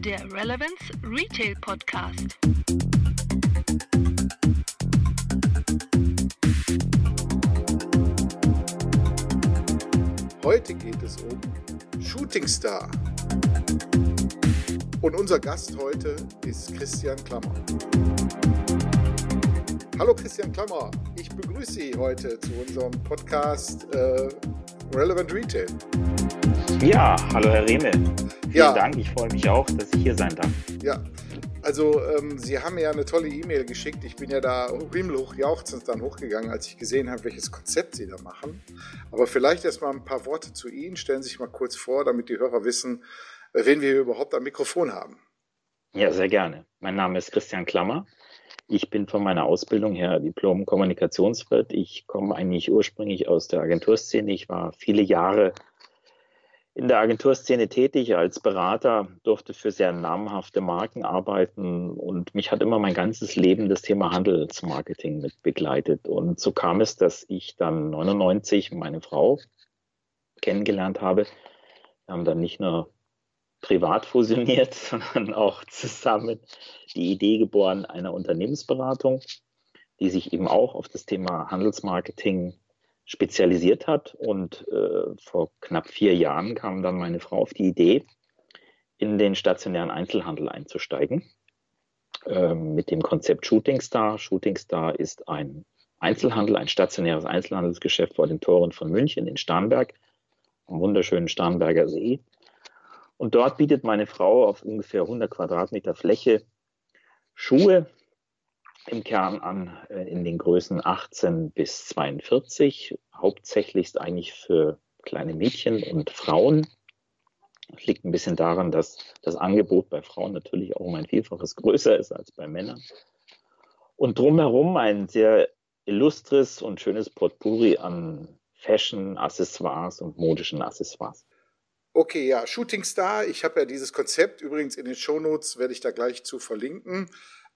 der Relevance Retail Podcast. Heute geht es um Shooting Star. Und unser Gast heute ist Christian Klammer. Hallo Christian Klammer, ich begrüße Sie heute zu unserem Podcast äh, Relevant Retail. Ja, hallo Herr Rehme. Vielen ja. Dank, ich freue mich auch, dass ich hier sein darf. Ja, also ähm, Sie haben mir ja eine tolle E-Mail geschickt. Ich bin ja da himmelhoch jauchzend dann hochgegangen, als ich gesehen habe, welches Konzept Sie da machen. Aber vielleicht erst mal ein paar Worte zu Ihnen. Stellen Sie sich mal kurz vor, damit die Hörer wissen, äh, wen wir überhaupt am Mikrofon haben. Ja, sehr gerne. Mein Name ist Christian Klammer. Ich bin von meiner Ausbildung her Diplom-Kommunikationswirt. Ich komme eigentlich ursprünglich aus der Agenturszene. Ich war viele Jahre in der Agenturszene tätig als Berater, durfte für sehr namhafte Marken arbeiten und mich hat immer mein ganzes Leben das Thema Handelsmarketing mit begleitet. Und so kam es, dass ich dann 99 meine Frau kennengelernt habe. Wir haben dann nicht nur privat fusioniert, sondern auch zusammen die Idee geboren einer Unternehmensberatung, die sich eben auch auf das Thema Handelsmarketing spezialisiert hat. Und äh, vor knapp vier Jahren kam dann meine Frau auf die Idee, in den stationären Einzelhandel einzusteigen äh, mit dem Konzept Shooting Star. Shooting Star ist ein Einzelhandel, ein stationäres Einzelhandelsgeschäft vor den Toren von München in Starnberg, am wunderschönen Starnberger See. Und dort bietet meine Frau auf ungefähr 100 Quadratmeter Fläche Schuhe im Kern an äh, in den Größen 18 bis 42. Hauptsächlich eigentlich für kleine Mädchen und Frauen. Das liegt ein bisschen daran, dass das Angebot bei Frauen natürlich auch um ein Vielfaches größer ist als bei Männern. Und drumherum ein sehr illustres und schönes Potpourri an Fashion, Accessoires und modischen Accessoires. Okay, ja, Shooting Star. Ich habe ja dieses Konzept, übrigens in den Shownotes werde ich da gleich zu verlinken.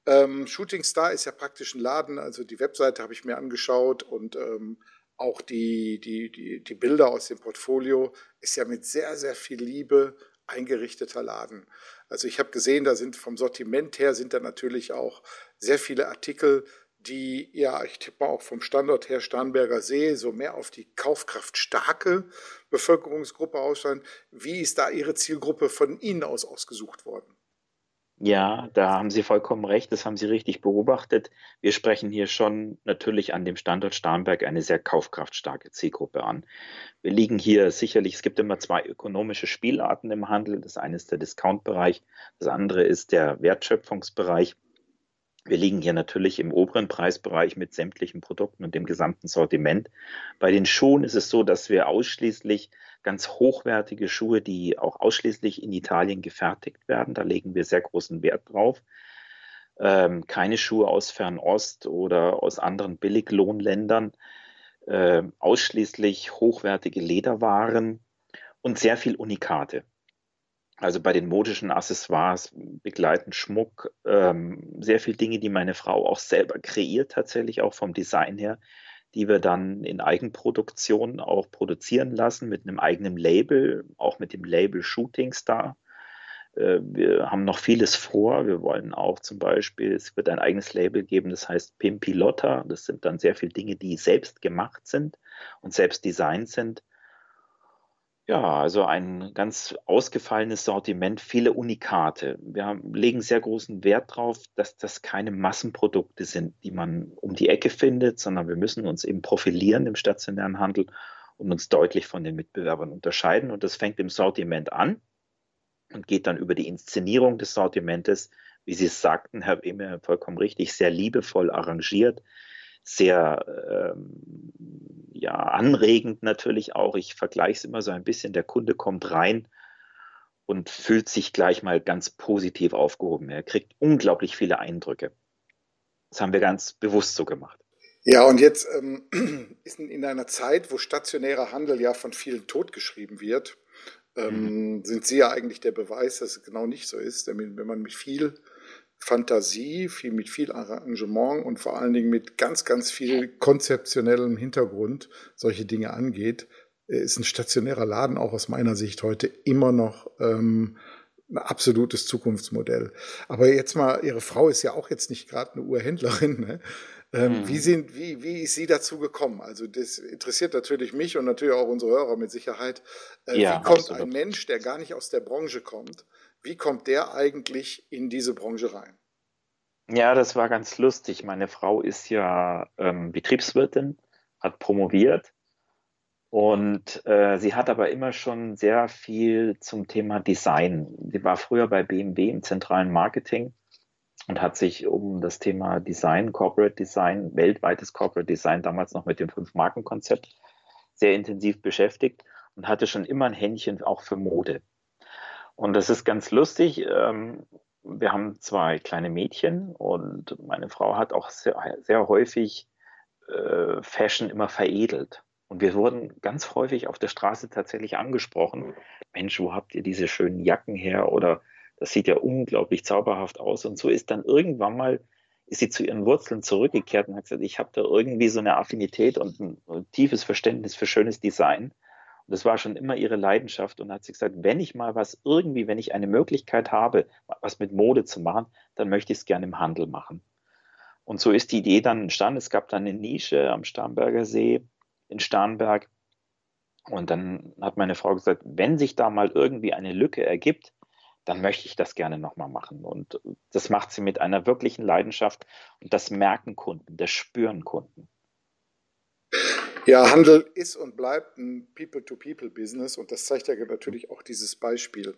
Ähm, Shooting Star ist ja praktisch ein Laden, also die Webseite habe ich mir angeschaut und ähm, auch die, die, die, die Bilder aus dem Portfolio ist ja mit sehr, sehr viel Liebe eingerichteter Laden. Also ich habe gesehen, da sind vom Sortiment her sind da natürlich auch sehr viele Artikel die, ja, ich tippe auch vom Standort her Starnberger See, so mehr auf die kaufkraftstarke Bevölkerungsgruppe ausscheiden. Wie ist da Ihre Zielgruppe von Ihnen aus ausgesucht worden? Ja, da haben Sie vollkommen recht, das haben Sie richtig beobachtet. Wir sprechen hier schon natürlich an dem Standort Starnberg eine sehr kaufkraftstarke Zielgruppe an. Wir liegen hier sicherlich, es gibt immer zwei ökonomische Spielarten im Handel. Das eine ist der Discount-Bereich, das andere ist der Wertschöpfungsbereich. Wir liegen hier natürlich im oberen Preisbereich mit sämtlichen Produkten und dem gesamten Sortiment. Bei den Schuhen ist es so, dass wir ausschließlich ganz hochwertige Schuhe, die auch ausschließlich in Italien gefertigt werden, da legen wir sehr großen Wert drauf. Ähm, keine Schuhe aus Fernost oder aus anderen Billiglohnländern, äh, ausschließlich hochwertige Lederwaren und sehr viel Unikate. Also bei den modischen Accessoires, begleiten Schmuck, ähm, sehr viele Dinge, die meine Frau auch selber kreiert, tatsächlich auch vom Design her, die wir dann in Eigenproduktion auch produzieren lassen mit einem eigenen Label, auch mit dem Label Shooting Star. Äh, wir haben noch vieles vor. Wir wollen auch zum Beispiel, es wird ein eigenes Label geben, das heißt Pimpilotta. Das sind dann sehr viele Dinge, die selbst gemacht sind und selbst designt sind ja, also ein ganz ausgefallenes Sortiment, viele Unikate. Wir legen sehr großen Wert darauf, dass das keine Massenprodukte sind, die man um die Ecke findet, sondern wir müssen uns eben profilieren im stationären Handel und uns deutlich von den Mitbewerbern unterscheiden. Und das fängt im Sortiment an und geht dann über die Inszenierung des Sortimentes, wie Sie es sagten, Herr Wehme, vollkommen richtig, sehr liebevoll arrangiert, sehr ähm, ja, anregend natürlich auch. Ich vergleiche es immer so ein bisschen. Der Kunde kommt rein und fühlt sich gleich mal ganz positiv aufgehoben. Er kriegt unglaublich viele Eindrücke. Das haben wir ganz bewusst so gemacht. Ja, und jetzt ähm, ist in einer Zeit, wo stationärer Handel ja von vielen totgeschrieben wird, ähm, mhm. sind Sie ja eigentlich der Beweis, dass es genau nicht so ist. Wenn man mit viel Fantasie, viel, mit viel Arrangement und vor allen Dingen mit ganz, ganz viel konzeptionellem Hintergrund solche Dinge angeht, äh, ist ein stationärer Laden auch aus meiner Sicht heute immer noch ähm, ein absolutes Zukunftsmodell. Aber jetzt mal, Ihre Frau ist ja auch jetzt nicht gerade eine Uhrhändlerin. Ne? Ähm, mhm. wie, sind, wie, wie ist sie dazu gekommen? Also das interessiert natürlich mich und natürlich auch unsere Hörer mit Sicherheit. Äh, ja, wie kommt absolut. ein Mensch, der gar nicht aus der Branche kommt, wie kommt der eigentlich in diese Branche rein? Ja, das war ganz lustig. Meine Frau ist ja ähm, Betriebswirtin, hat promoviert und äh, sie hat aber immer schon sehr viel zum Thema Design. Sie war früher bei BMW im zentralen Marketing und hat sich um das Thema Design, Corporate Design, weltweites Corporate Design, damals noch mit dem Fünf-Marken-Konzept, sehr intensiv beschäftigt und hatte schon immer ein Händchen auch für Mode. Und das ist ganz lustig. Ähm, wir haben zwei kleine Mädchen und meine Frau hat auch sehr, sehr häufig äh, Fashion immer veredelt. Und wir wurden ganz häufig auf der Straße tatsächlich angesprochen. Mensch, wo habt ihr diese schönen Jacken her? Oder das sieht ja unglaublich zauberhaft aus. Und so ist dann irgendwann mal, ist sie zu ihren Wurzeln zurückgekehrt und hat gesagt, ich habe da irgendwie so eine Affinität und ein, ein tiefes Verständnis für schönes Design. Und das war schon immer ihre Leidenschaft. Und hat sie gesagt, wenn ich mal was irgendwie, wenn ich eine Möglichkeit habe, was mit Mode zu machen, dann möchte ich es gerne im Handel machen. Und so ist die Idee dann entstanden. Es gab dann eine Nische am Starnberger See in Starnberg. Und dann hat meine Frau gesagt, wenn sich da mal irgendwie eine Lücke ergibt, dann möchte ich das gerne nochmal machen. Und das macht sie mit einer wirklichen Leidenschaft. Und das merken Kunden, das spüren Kunden. Ja, Handel ist und bleibt ein People-to-People-Business und das zeigt ja natürlich auch dieses Beispiel.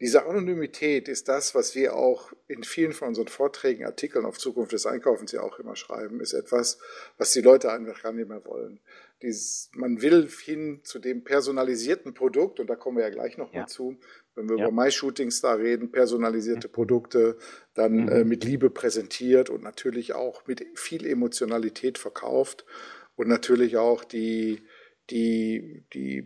Diese Anonymität ist das, was wir auch in vielen von unseren Vorträgen, Artikeln auf Zukunft des Einkaufens ja auch immer schreiben, ist etwas, was die Leute einfach gar nicht mehr wollen. Dieses, man will hin zu dem personalisierten Produkt und da kommen wir ja gleich noch ja. mal zu, wenn wir ja. über My-Shootings da reden, personalisierte ja. Produkte, dann mhm. äh, mit Liebe präsentiert und natürlich auch mit viel Emotionalität verkauft und natürlich auch die, die, die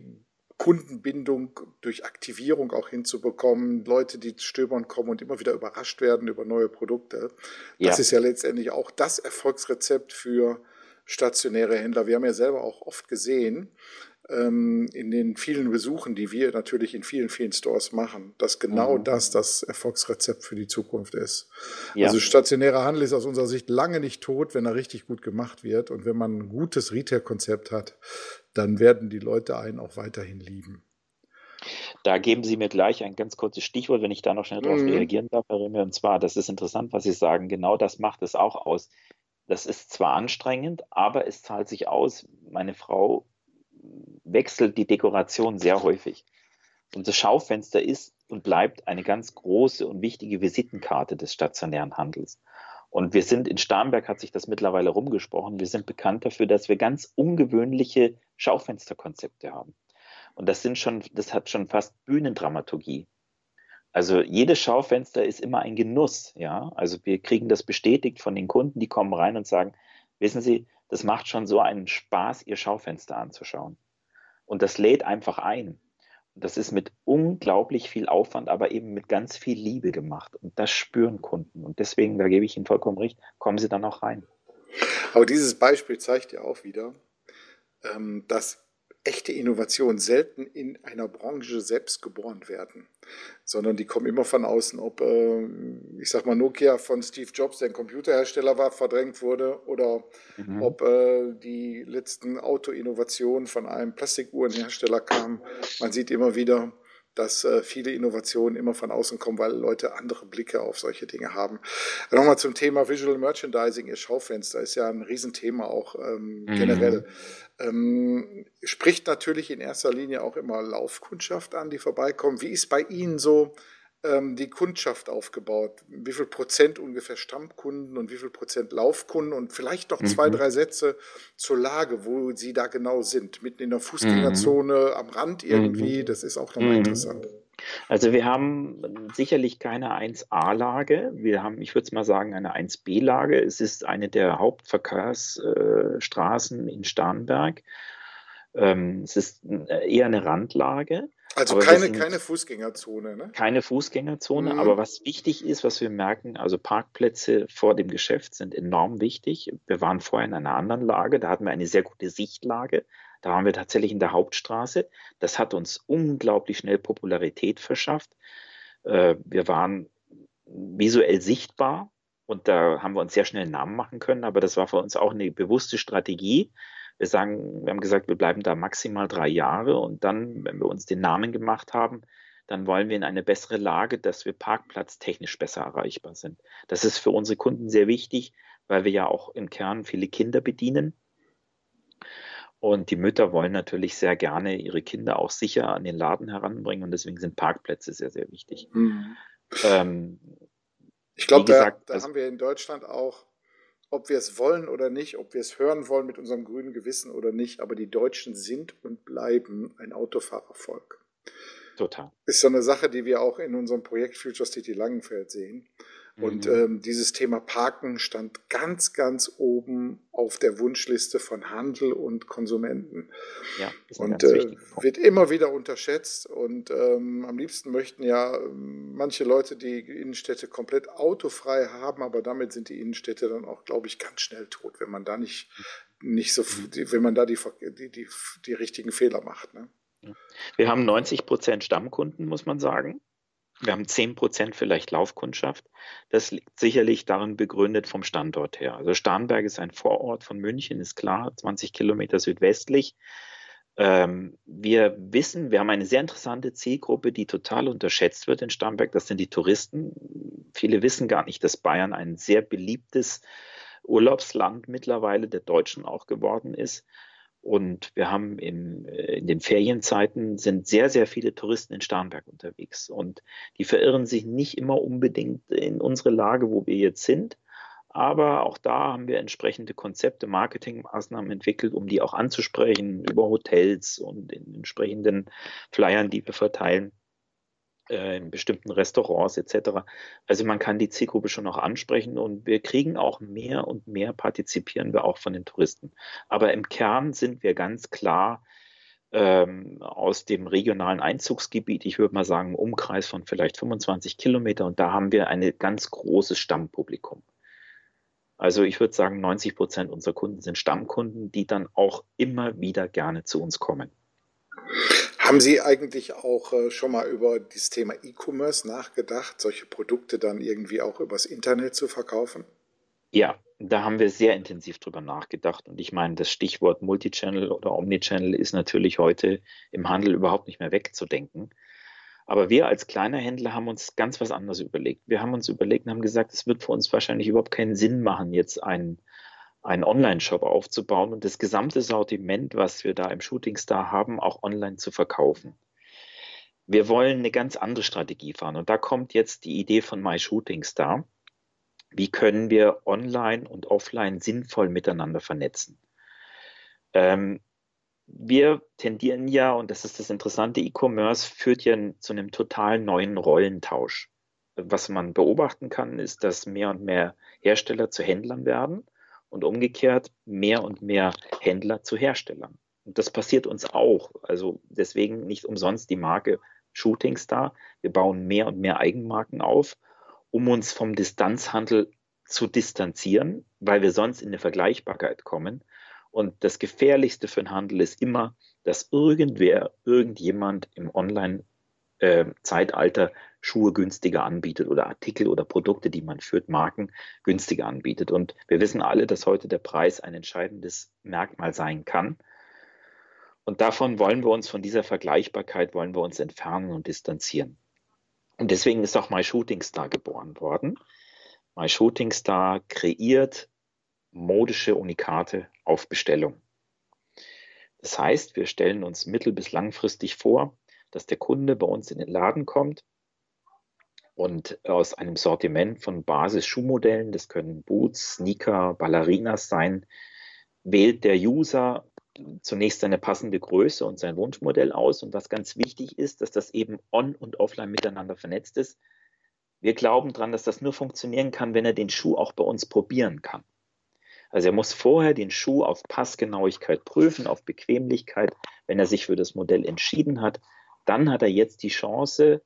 Kundenbindung durch Aktivierung auch hinzubekommen, Leute, die stöbern kommen und immer wieder überrascht werden über neue Produkte. Das ja. ist ja letztendlich auch das Erfolgsrezept für stationäre Händler. Wir haben ja selber auch oft gesehen, ähm, in den vielen Besuchen, die wir natürlich in vielen, vielen Stores machen, dass genau mhm. das das Erfolgsrezept für die Zukunft ist. Ja. Also stationärer Handel ist aus unserer Sicht lange nicht tot, wenn er richtig gut gemacht wird. Und wenn man ein gutes Retail-Konzept hat, dann werden die Leute einen auch weiterhin lieben. Da geben Sie mir gleich ein ganz kurzes Stichwort, wenn ich da noch schnell darauf mhm. reagieren darf, Herr Rimmel. Und zwar, das ist interessant, was Sie sagen. Genau das macht es auch aus. Das ist zwar anstrengend, aber es zahlt sich aus. Meine Frau wechselt die Dekoration sehr häufig. Und das Schaufenster ist und bleibt eine ganz große und wichtige Visitenkarte des stationären Handels. Und wir sind in Starnberg, hat sich das mittlerweile rumgesprochen, wir sind bekannt dafür, dass wir ganz ungewöhnliche Schaufensterkonzepte haben. Und das sind schon, das hat schon fast Bühnendramaturgie. Also jedes Schaufenster ist immer ein Genuss, ja. Also wir kriegen das bestätigt von den Kunden, die kommen rein und sagen, wissen Sie, das macht schon so einen Spaß, ihr Schaufenster anzuschauen. Und das lädt einfach ein. Und das ist mit unglaublich viel Aufwand, aber eben mit ganz viel Liebe gemacht. Und das spüren Kunden. Und deswegen, da gebe ich Ihnen vollkommen recht, kommen Sie dann auch rein. Aber dieses Beispiel zeigt ja auch wieder, ähm, dass echte Innovationen selten in einer Branche selbst geboren werden, sondern die kommen immer von außen. Ob, äh, ich sag mal, Nokia von Steve Jobs, der ein Computerhersteller war, verdrängt wurde, oder mhm. ob äh, die letzten Autoinnovationen von einem Plastikuhrenhersteller kamen. Man sieht immer wieder, dass äh, viele Innovationen immer von außen kommen, weil Leute andere Blicke auf solche Dinge haben. Nochmal zum Thema Visual Merchandising, Ihr Schaufenster ist ja ein Riesenthema auch ähm, mhm. generell. Ähm, spricht natürlich in erster Linie auch immer Laufkundschaft an, die vorbeikommen. Wie ist bei Ihnen so die Kundschaft aufgebaut? Wie viel Prozent ungefähr Stammkunden und wie viel Prozent Laufkunden? Und vielleicht noch zwei, mhm. drei Sätze zur Lage, wo Sie da genau sind. Mitten in der Fußgängerzone, mhm. am Rand irgendwie. Mhm. Das ist auch nochmal mhm. interessant. Also wir haben sicherlich keine 1a-Lage. Wir haben, ich würde es mal sagen, eine 1b-Lage. Es ist eine der Hauptverkehrsstraßen in Starnberg. Ähm, es ist eher eine Randlage. Also keine, keine Fußgängerzone, ne? Keine Fußgängerzone, mhm. aber was wichtig ist, was wir merken, also Parkplätze vor dem Geschäft sind enorm wichtig. Wir waren vorher in einer anderen Lage, da hatten wir eine sehr gute Sichtlage. Da waren wir tatsächlich in der Hauptstraße. Das hat uns unglaublich schnell Popularität verschafft. Äh, wir waren visuell sichtbar und da haben wir uns sehr schnell einen Namen machen können, aber das war für uns auch eine bewusste Strategie. Wir sagen, wir haben gesagt, wir bleiben da maximal drei Jahre und dann, wenn wir uns den Namen gemacht haben, dann wollen wir in eine bessere Lage, dass wir parkplatztechnisch besser erreichbar sind. Das ist für unsere Kunden sehr wichtig, weil wir ja auch im Kern viele Kinder bedienen. Und die Mütter wollen natürlich sehr gerne ihre Kinder auch sicher an den Laden heranbringen und deswegen sind Parkplätze sehr, sehr wichtig. Mhm. Ähm, ich glaube, da, da also, haben wir in Deutschland auch, ob wir es wollen oder nicht, ob wir es hören wollen mit unserem grünen Gewissen oder nicht, aber die Deutschen sind und bleiben ein Autofahrervolk. Total. Ist so eine Sache, die wir auch in unserem Projekt Future City Langenfeld sehen. Und mhm. ähm, dieses Thema Parken stand ganz, ganz oben auf der Wunschliste von Handel und Konsumenten. Ja, und äh, wird immer wieder unterschätzt. Und ähm, am liebsten möchten ja ähm, manche Leute die Innenstädte komplett autofrei haben, aber damit sind die Innenstädte dann auch, glaube ich, ganz schnell tot, wenn man da nicht, nicht so, mhm. wenn man da die, die, die, die richtigen Fehler macht. Ne? Wir haben 90 Prozent Stammkunden, muss man sagen. Wir haben 10 Prozent vielleicht Laufkundschaft. Das liegt sicherlich darin begründet vom Standort her. Also Starnberg ist ein Vorort von München, ist klar, 20 Kilometer südwestlich. Ähm, wir wissen, wir haben eine sehr interessante Zielgruppe, die total unterschätzt wird in Starnberg. Das sind die Touristen. Viele wissen gar nicht, dass Bayern ein sehr beliebtes Urlaubsland mittlerweile der Deutschen auch geworden ist. Und wir haben im, äh, in den Ferienzeiten sind sehr, sehr viele Touristen in Starnberg unterwegs. Und die verirren sich nicht immer unbedingt in unsere Lage, wo wir jetzt sind. Aber auch da haben wir entsprechende Konzepte, Marketingmaßnahmen entwickelt, um die auch anzusprechen über Hotels und in entsprechenden Flyern, die wir verteilen äh, in bestimmten Restaurants etc. Also man kann die Zielgruppe schon noch ansprechen und wir kriegen auch mehr und mehr partizipieren wir auch von den Touristen. Aber im Kern sind wir ganz klar ähm, aus dem regionalen Einzugsgebiet, ich würde mal sagen, Umkreis von vielleicht 25 Kilometer und da haben wir ein ganz großes Stammpublikum. Also ich würde sagen, 90 Prozent unserer Kunden sind Stammkunden, die dann auch immer wieder gerne zu uns kommen. Haben Sie eigentlich auch äh, schon mal über das Thema E-Commerce nachgedacht, solche Produkte dann irgendwie auch übers Internet zu verkaufen? Ja, da haben wir sehr intensiv drüber nachgedacht. Und ich meine, das Stichwort Multichannel oder Omnichannel ist natürlich heute im Handel überhaupt nicht mehr wegzudenken. Aber wir als kleiner Händler haben uns ganz was anderes überlegt. Wir haben uns überlegt und haben gesagt, es wird für uns wahrscheinlich überhaupt keinen Sinn machen, jetzt einen einen Online-Shop aufzubauen und das gesamte Sortiment, was wir da im Shooting Star haben, auch online zu verkaufen. Wir wollen eine ganz andere Strategie fahren und da kommt jetzt die Idee von My Shooting Star. Wie können wir online und offline sinnvoll miteinander vernetzen? Ähm, wir tendieren ja, und das ist das Interessante, E-Commerce führt ja zu einem total neuen Rollentausch. Was man beobachten kann, ist, dass mehr und mehr Hersteller zu Händlern werden und umgekehrt mehr und mehr Händler zu Herstellern. Und das passiert uns auch. Also deswegen nicht umsonst die Marke Shooting Star. Wir bauen mehr und mehr Eigenmarken auf, um uns vom Distanzhandel zu distanzieren, weil wir sonst in eine Vergleichbarkeit kommen. Und das Gefährlichste für den Handel ist immer, dass irgendwer, irgendjemand im Online-Zeitalter Schuhe günstiger anbietet oder Artikel oder Produkte, die man führt, Marken günstiger anbietet. Und wir wissen alle, dass heute der Preis ein entscheidendes Merkmal sein kann. Und davon wollen wir uns, von dieser Vergleichbarkeit wollen wir uns entfernen und distanzieren. Und deswegen ist auch My Shooting Star geboren worden. My Shooting Star kreiert modische Unikate auf Bestellung. Das heißt, wir stellen uns mittel- bis langfristig vor, dass der Kunde bei uns in den Laden kommt, und aus einem Sortiment von Basis-Schuhmodellen, das können Boots, Sneaker, Ballerinas sein, wählt der User zunächst seine passende Größe und sein Wunschmodell aus. Und was ganz wichtig ist, dass das eben on und offline miteinander vernetzt ist. Wir glauben daran, dass das nur funktionieren kann, wenn er den Schuh auch bei uns probieren kann. Also er muss vorher den Schuh auf Passgenauigkeit prüfen, auf Bequemlichkeit. Wenn er sich für das Modell entschieden hat, dann hat er jetzt die Chance,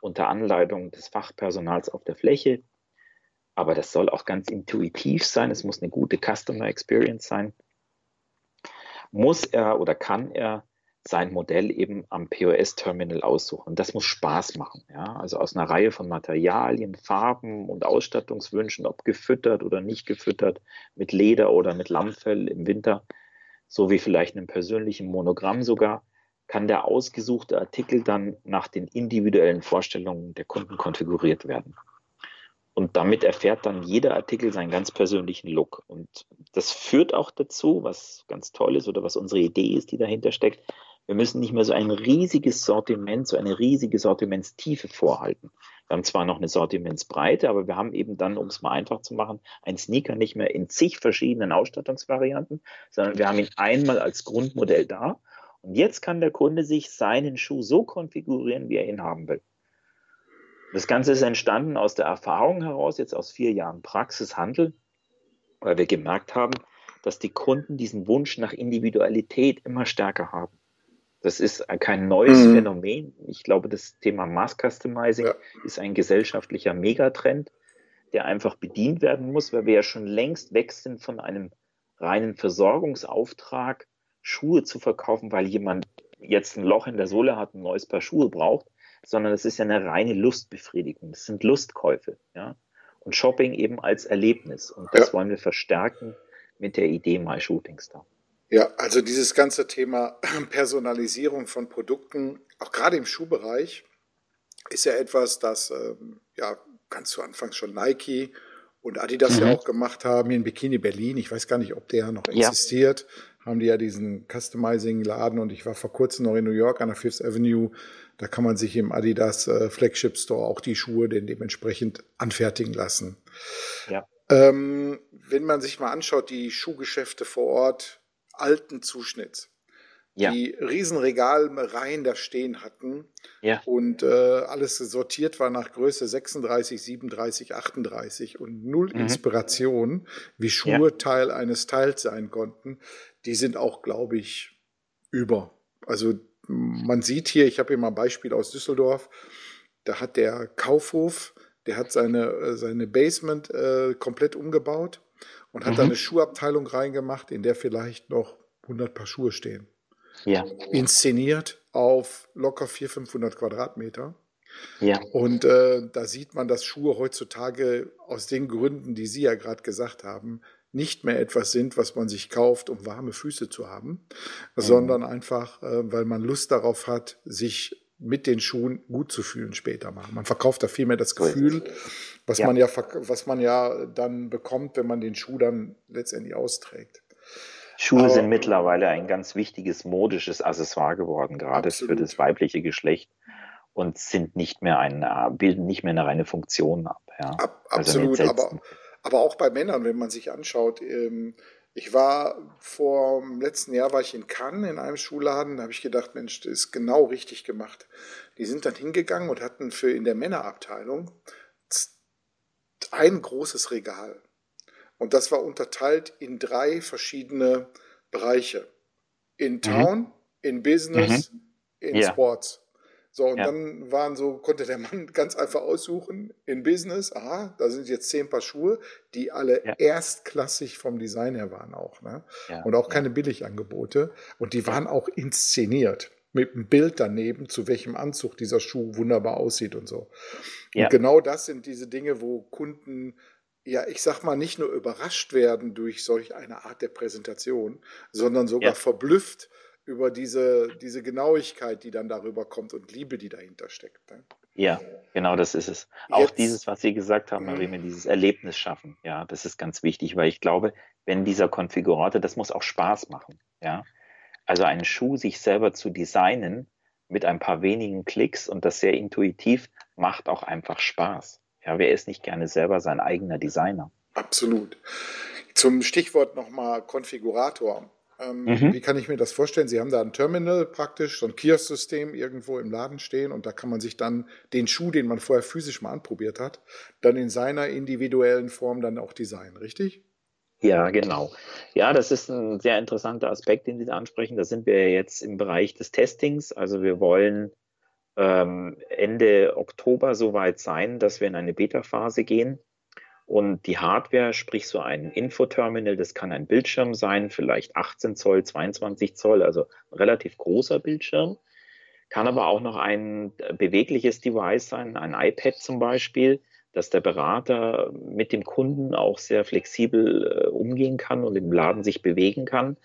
unter Anleitung des Fachpersonals auf der Fläche. Aber das soll auch ganz intuitiv sein. Es muss eine gute Customer Experience sein. Muss er oder kann er sein Modell eben am POS-Terminal aussuchen. Das muss Spaß machen. Ja? Also aus einer Reihe von Materialien, Farben und Ausstattungswünschen, ob gefüttert oder nicht gefüttert, mit Leder oder mit Lammfell im Winter, sowie vielleicht einem persönlichen Monogramm sogar, kann der ausgesuchte Artikel dann nach den individuellen Vorstellungen der Kunden konfiguriert werden. Und damit erfährt dann jeder Artikel seinen ganz persönlichen Look. Und das führt auch dazu, was ganz toll ist oder was unsere Idee ist, die dahinter steckt, wir müssen nicht mehr so ein riesiges Sortiment, so eine riesige Sortimentstiefe vorhalten. Wir haben zwar noch eine Sortimentsbreite, aber wir haben eben dann, um es mal einfach zu machen, ein Sneaker nicht mehr in zig verschiedenen Ausstattungsvarianten, sondern wir haben ihn einmal als Grundmodell da. Und jetzt kann der Kunde sich seinen Schuh so konfigurieren, wie er ihn haben will. Das Ganze ist entstanden aus der Erfahrung heraus, jetzt aus vier Jahren Praxishandel, weil wir gemerkt haben, dass die Kunden diesen Wunsch nach Individualität immer stärker haben. Das ist kein neues mhm. Phänomen. Ich glaube, das Thema Mass Customizing ja. ist ein gesellschaftlicher Megatrend, der einfach bedient werden muss, weil wir ja schon längst weg sind von einem reinen Versorgungsauftrag, Schuhe zu verkaufen, weil jemand jetzt ein Loch in der Sohle hat, ein neues Paar Schuhe braucht, sondern es ist ja eine reine Lustbefriedigung. Das sind Lustkäufe, ja. Und Shopping eben als Erlebnis. Und das ja. wollen wir verstärken mit der Idee My Shooting Star. Ja, also dieses ganze Thema Personalisierung von Produkten, auch gerade im Schuhbereich, ist ja etwas, das ähm, ja ganz zu Anfang schon Nike und Adidas mhm. ja auch gemacht haben. In Bikini Berlin, ich weiß gar nicht, ob der noch existiert, ja. Haben die ja diesen Customizing-Laden und ich war vor kurzem noch in New York an der Fifth Avenue. Da kann man sich im Adidas äh, Flagship Store auch die Schuhe denn dementsprechend anfertigen lassen. Ja. Ähm, wenn man sich mal anschaut, die Schuhgeschäfte vor Ort, alten Zuschnitts. Ja. Die Riesenregalreihen da stehen hatten ja. und äh, alles sortiert war nach Größe 36, 37, 38 und null mhm. Inspiration, wie Schuhe ja. Teil eines Teils sein konnten. Die sind auch, glaube ich, über. Also man sieht hier, ich habe hier mal ein Beispiel aus Düsseldorf, da hat der Kaufhof, der hat seine, äh, seine Basement äh, komplett umgebaut und hat mhm. da eine Schuhabteilung reingemacht, in der vielleicht noch 100 Paar Schuhe stehen. Ja. Inszeniert auf locker 400, 500 Quadratmeter. Ja. Und äh, da sieht man, dass Schuhe heutzutage aus den Gründen, die Sie ja gerade gesagt haben, nicht mehr etwas sind, was man sich kauft, um warme Füße zu haben, mhm. sondern einfach, äh, weil man Lust darauf hat, sich mit den Schuhen gut zu fühlen später mal. Man verkauft da vielmehr das Gefühl, was ja. man ja, was man ja dann bekommt, wenn man den Schuh dann letztendlich austrägt. Schuhe Aber, sind mittlerweile ein ganz wichtiges modisches Accessoire geworden, gerade absolut. für das weibliche Geschlecht und sind nicht mehr ein, bilden nicht mehr eine reine Funktion ab. Ja. Ab, also absolut, aber, aber auch bei Männern, wenn man sich anschaut, ähm, ich war vor dem letzten Jahr war ich in Cannes in einem Schuhladen, da habe ich gedacht, Mensch, das ist genau richtig gemacht. Die sind dann hingegangen und hatten für in der Männerabteilung ein großes Regal. Und das war unterteilt in drei verschiedene Bereiche. In mhm. Town, mhm. in Business, mhm. in ja. Sports. So, und ja. dann waren so, konnte der Mann ganz einfach aussuchen, in Business, aha, da sind jetzt zehn Paar Schuhe, die alle ja. erstklassig vom Design her waren auch, ne? Ja. Und auch keine Billigangebote. Und die waren auch inszeniert mit einem Bild daneben, zu welchem Anzug dieser Schuh wunderbar aussieht und so. Und genau das sind diese Dinge, wo Kunden ja, ich sag mal, nicht nur überrascht werden durch solch eine Art der Präsentation, sondern sogar verblüfft, über diese, diese Genauigkeit, die dann darüber kommt und Liebe, die dahinter steckt. Ne? Ja, genau das ist es. Auch Jetzt, dieses, was Sie gesagt haben, mhm. dieses Erlebnis schaffen, ja, das ist ganz wichtig, weil ich glaube, wenn dieser Konfigurator, das muss auch Spaß machen, ja. Also einen Schuh sich selber zu designen mit ein paar wenigen Klicks und das sehr intuitiv, macht auch einfach Spaß. Ja, wer ist nicht gerne selber sein eigener Designer? Absolut. Zum Stichwort nochmal Konfigurator. Ähm, mhm. Wie kann ich mir das vorstellen? Sie haben da ein Terminal praktisch, so ein Kiosk-System irgendwo im Laden stehen und da kann man sich dann den Schuh, den man vorher physisch mal anprobiert hat, dann in seiner individuellen Form dann auch designen, richtig? Ja, genau. Ja, das ist ein sehr interessanter Aspekt, den Sie da ansprechen. Da sind wir jetzt im Bereich des Testings. Also wir wollen ähm, Ende Oktober soweit sein, dass wir in eine Beta-Phase gehen Und die Hardware, sprich so ein Infoterminal, das kann ein Bildschirm sein, vielleicht 18 Zoll, 22 Zoll, also ein relativ großer Bildschirm. Kann aber auch noch ein bewegliches Device sein, ein iPad zum Beispiel, dass der Berater mit dem Kunden auch sehr flexibel äh, umgehen kann und im Laden sich bewegen kann.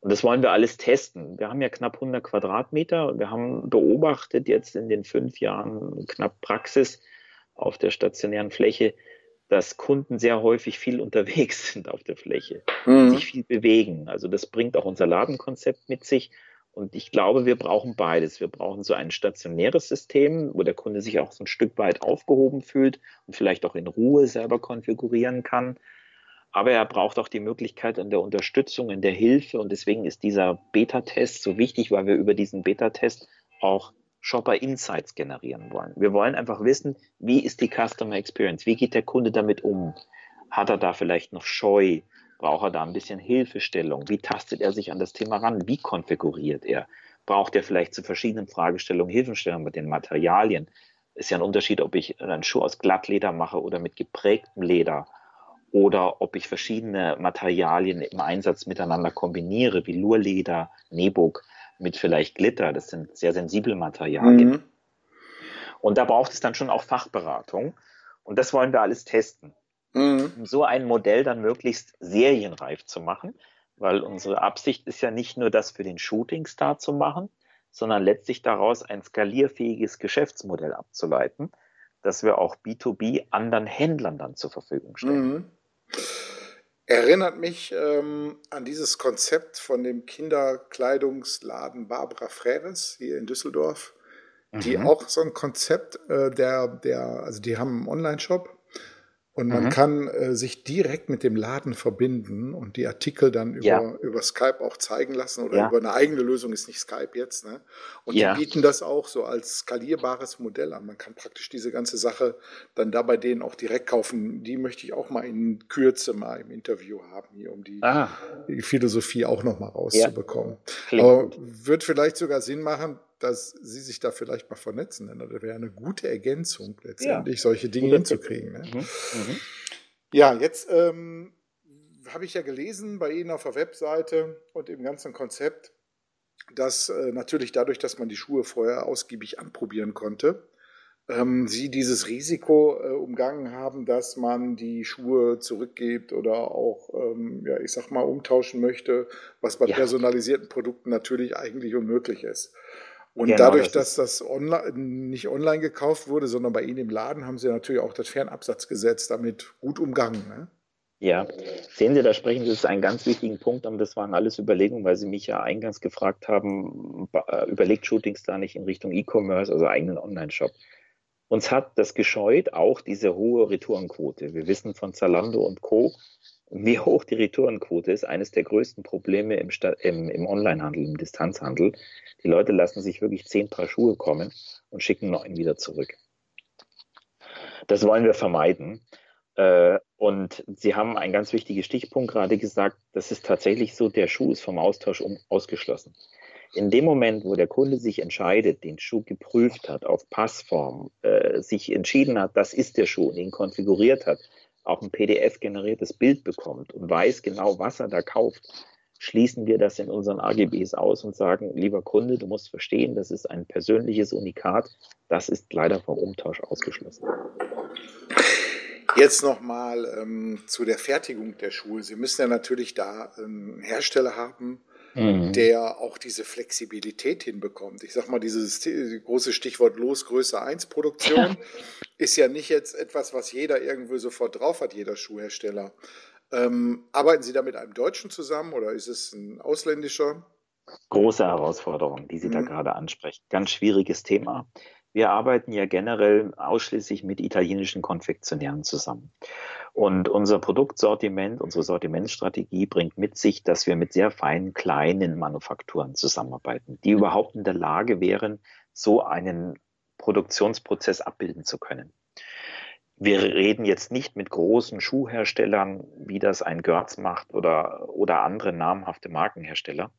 Und das wollen wir alles testen. Wir haben ja knapp 100 Quadratmeter und wir haben beobachtet jetzt in den fünf Jahren knapp Praxis auf der stationären Fläche, dass Kunden sehr häufig viel unterwegs sind auf der Fläche, mhm. sich viel bewegen. Also das bringt auch unser Ladenkonzept mit sich. Und ich glaube, wir brauchen beides. Wir brauchen so ein stationäres System, wo der Kunde sich auch so ein Stück weit aufgehoben fühlt und vielleicht auch in Ruhe selber konfigurieren kann. Aber er braucht auch die Möglichkeit in der Unterstützung, in der Hilfe. Und deswegen ist dieser Beta-Test so wichtig, weil wir über diesen Beta-Test auch Shopper Insights generieren wollen. Wir wollen einfach wissen, wie ist die Customer Experience? Wie geht der Kunde damit um? Hat er da vielleicht noch Scheu? Braucht er da ein bisschen Hilfestellung? Wie tastet er sich an das Thema ran? Wie konfiguriert er? Braucht er vielleicht zu verschiedenen Fragestellungen Hilfestellung mit den Materialien? Ist ja ein Unterschied, ob ich einen Schuh aus Glattleder mache oder mit geprägtem Leder oder ob ich verschiedene Materialien im Einsatz miteinander kombiniere, wie Lurleder, Nebuk mit vielleicht Glitter. Das sind sehr sensible Materialien. Mhm. Und da braucht es dann schon auch Fachberatung. Und das wollen wir alles testen. Mhm. Um so ein Modell dann möglichst serienreif zu machen, weil unsere Absicht ist ja nicht nur das für den Shootingstar zu machen, sondern letztlich daraus ein skalierfähiges Geschäftsmodell abzuleiten, das wir auch B2B anderen Händlern dann zur Verfügung stellen. Mhm. Erinnert mich ähm, an dieses Konzept von dem Kinderkleidungsladen Barbara Freres hier in Düsseldorf, die mhm. auch so ein Konzept, äh, der, der, also die haben einen Online-Shop und man mhm. kann äh, sich direkt mit dem Laden verbinden und die Artikel dann über, ja. über Skype auch zeigen lassen oder ja. über eine eigene Lösung ist nicht Skype jetzt. Ne? Und ja. die bieten das auch so als skalierbares Modell an. Man kann praktisch diese ganze Sache dann da bei denen auch direkt kaufen. Die möchte ich auch mal in Kürze mal im Interview haben, hier, um die, die Philosophie auch noch mal rauszubekommen. Aber wird vielleicht sogar Sinn machen, dass sie sich da vielleicht mal vernetzen. Denn das wäre eine gute Ergänzung, letztendlich ja. solche Dinge hinzukriegen. Ne? Mhm. Mhm. Ja, jetzt ähm, habe ich ja gelesen bei Ihnen auf der Webseite und im ganzen Konzept, dass äh, natürlich dadurch, dass man die Schuhe vorher ausgiebig anprobieren konnte, ähm, Sie dieses Risiko äh, umgangen haben, dass man die Schuhe zurückgibt oder auch, ähm, ja, ich sag mal, umtauschen möchte, was bei ja. personalisierten Produkten natürlich eigentlich unmöglich ist. Und genau, dadurch, das dass das online, nicht online gekauft wurde, sondern bei Ihnen im Laden, haben Sie natürlich auch das Fernabsatzgesetz damit gut umgangen. Ne? Ja, sehen Sie, da sprechen Sie ist einen ganz wichtigen Punkt und das waren alles Überlegungen, weil Sie mich ja eingangs gefragt haben, äh, überlegt Shootings da nicht in Richtung E-Commerce, also eigenen Online-Shop. Uns hat das gescheut, auch diese hohe Retourenquote. Wir wissen von Zalando und Co., wie hoch die Retourenquote ist, eines der größten Probleme im, im, im Onlinehandel, im Distanzhandel. Die Leute lassen sich wirklich zehn Paar Schuhe kommen und schicken neun wieder zurück. Das wollen wir vermeiden. Äh, und Sie haben einen ganz wichtigen Stichpunkt gerade gesagt, das ist tatsächlich so, der Schuh ist vom Austausch ausgeschlossen. In dem Moment, wo der Kunde sich entscheidet, den Schuh geprüft hat auf Passform, äh, sich entschieden hat, das ist der Schuh und ihn konfiguriert hat, auch ein PDF-generiertes Bild bekommt und weiß genau, was er da kauft, schließen wir das in unseren AGBs aus und sagen, lieber Kunde, du musst verstehen, das ist ein persönliches Unikat, das ist leider vom Umtausch ausgeschlossen. Jetzt nochmal ähm, zu der Fertigung der Schuhe. Sie müssen ja natürlich da einen Hersteller haben, mhm. der auch diese Flexibilität hinbekommt. Ich sag mal, dieses große Stichwort Losgröße 1 Produktion ja. ist ja nicht jetzt etwas, was jeder irgendwo sofort drauf hat, jeder Schuhhersteller. Ähm, arbeiten Sie da mit einem Deutschen zusammen oder ist es ein ausländischer? Große Herausforderung, die Sie mhm. da gerade ansprechen. Ganz schwieriges Thema. Wir arbeiten ja generell ausschließlich mit italienischen Konfektionären zusammen. Und unser Produktsortiment, unsere Sortimentsstrategie bringt mit sich, dass wir mit sehr feinen, kleinen Manufakturen zusammenarbeiten, die überhaupt in der Lage wären, so einen Produktionsprozess abbilden zu können. Wir reden jetzt nicht mit großen Schuhherstellern, wie das ein Görz macht oder, oder andere namhafte Markenhersteller,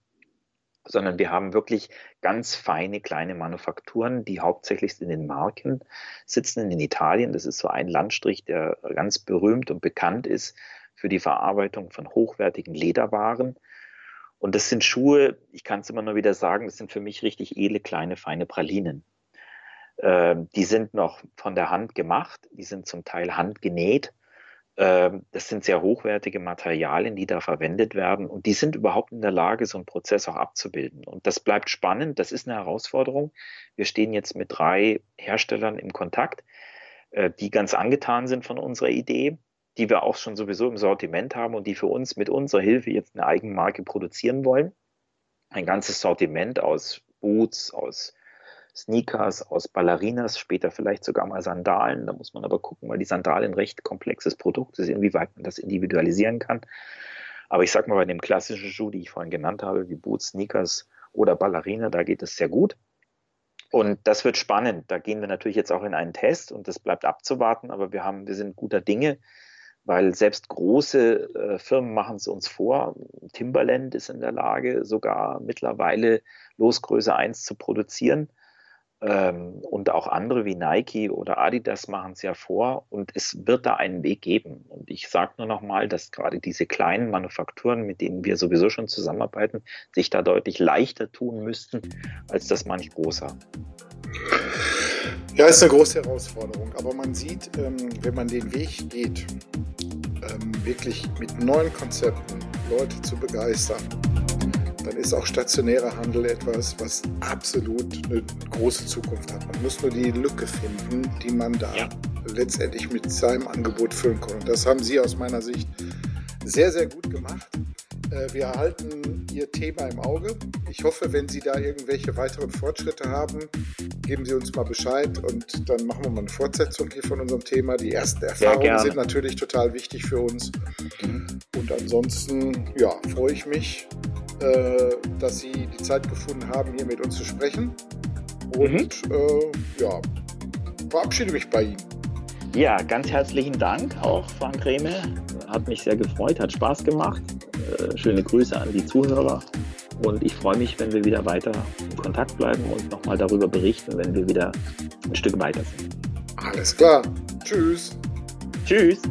sondern wir haben wirklich ganz feine kleine Manufakturen, die hauptsächlich in den Marken sitzen in Italien. Das ist so ein Landstrich, der ganz berühmt und bekannt ist für die Verarbeitung von hochwertigen Lederwaren. Und das sind Schuhe, ich kann es immer nur wieder sagen, das sind für mich richtig edle, kleine, feine Pralinen. Ähm, die sind noch von der Hand gemacht, die sind zum Teil handgenäht das sind sehr hochwertige Materialien, die da verwendet werden und die sind überhaupt in der Lage, so einen Prozess auch abzubilden. Und das bleibt spannend, das ist eine Herausforderung. Wir stehen jetzt mit drei Herstellern im Kontakt, äh, die ganz angetan sind von unserer Idee, die wir auch schon sowieso im Sortiment haben und die für uns mit unserer Hilfe jetzt eine Eigenmarke produzieren wollen. Ein ganzes Sortiment aus Boots, aus Sneakers, aus Ballerinas, später vielleicht sogar mal Sandalen. Da muss man aber gucken, weil die Sandalen recht komplexes Produkt ist, inwieweit man das individualisieren kann. Aber ich sag mal, bei dem klassischen Schuh, die ich vorhin genannt habe, wie Boots, Sneakers oder Ballerina, da geht es sehr gut. Und das wird spannend. Da gehen wir natürlich jetzt auch in einen Test und das bleibt abzuwarten, aber wir haben, wir sind guter Dinge, weil selbst große äh, Firmen machen es uns vor. Timberland ist in der Lage, sogar mittlerweile Losgröße 1 zu produzieren. Ähm, und auch andere wie Nike oder Adidas machen es ja vor und es wird da einen Weg geben. Und ich sage nur noch mal, dass gerade diese kleinen Manufakturen, mit denen wir sowieso schon zusammenarbeiten, sich da deutlich leichter tun müssten, als das manch großer. Ja, ist eine große Herausforderung, aber man sieht, ähm, wenn man den Weg geht, ähm, wirklich mit neuen Konzepten Leute zu begeistern, dann ist auch stationärer Handel etwas, was absolut eine große Zukunft hat. Man muss nur die Lücke finden, die man da ja. letztendlich mit seinem Angebot füllen kann. Und das haben Sie aus meiner Sicht sehr, sehr gut gemacht. Äh, wir halten Ihr Thema im Auge. Ich hoffe, wenn Sie da irgendwelche weiteren Fortschritte haben, geben Sie uns mal Bescheid und dann machen wir mal eine Fortsetzung hier von unserem Thema. Die ersten Erfahrungen sind natürlich total wichtig für uns. Und ansonsten, ja, freue ich mich dass Sie die Zeit gefunden haben, hier mit uns zu sprechen. Und mhm. äh, ja, verabschiede mich bei Ihnen. Ja, ganz herzlichen Dank auch, Frank Rehme. Hat mich sehr gefreut, hat Spaß gemacht. Äh, schöne Grüße an die Zuhörer. Und ich freue mich, wenn wir wieder weiter in Kontakt bleiben und nochmal darüber berichten, wenn wir wieder ein Stück weiter sind. Alles klar. Tschüss. Tschüss.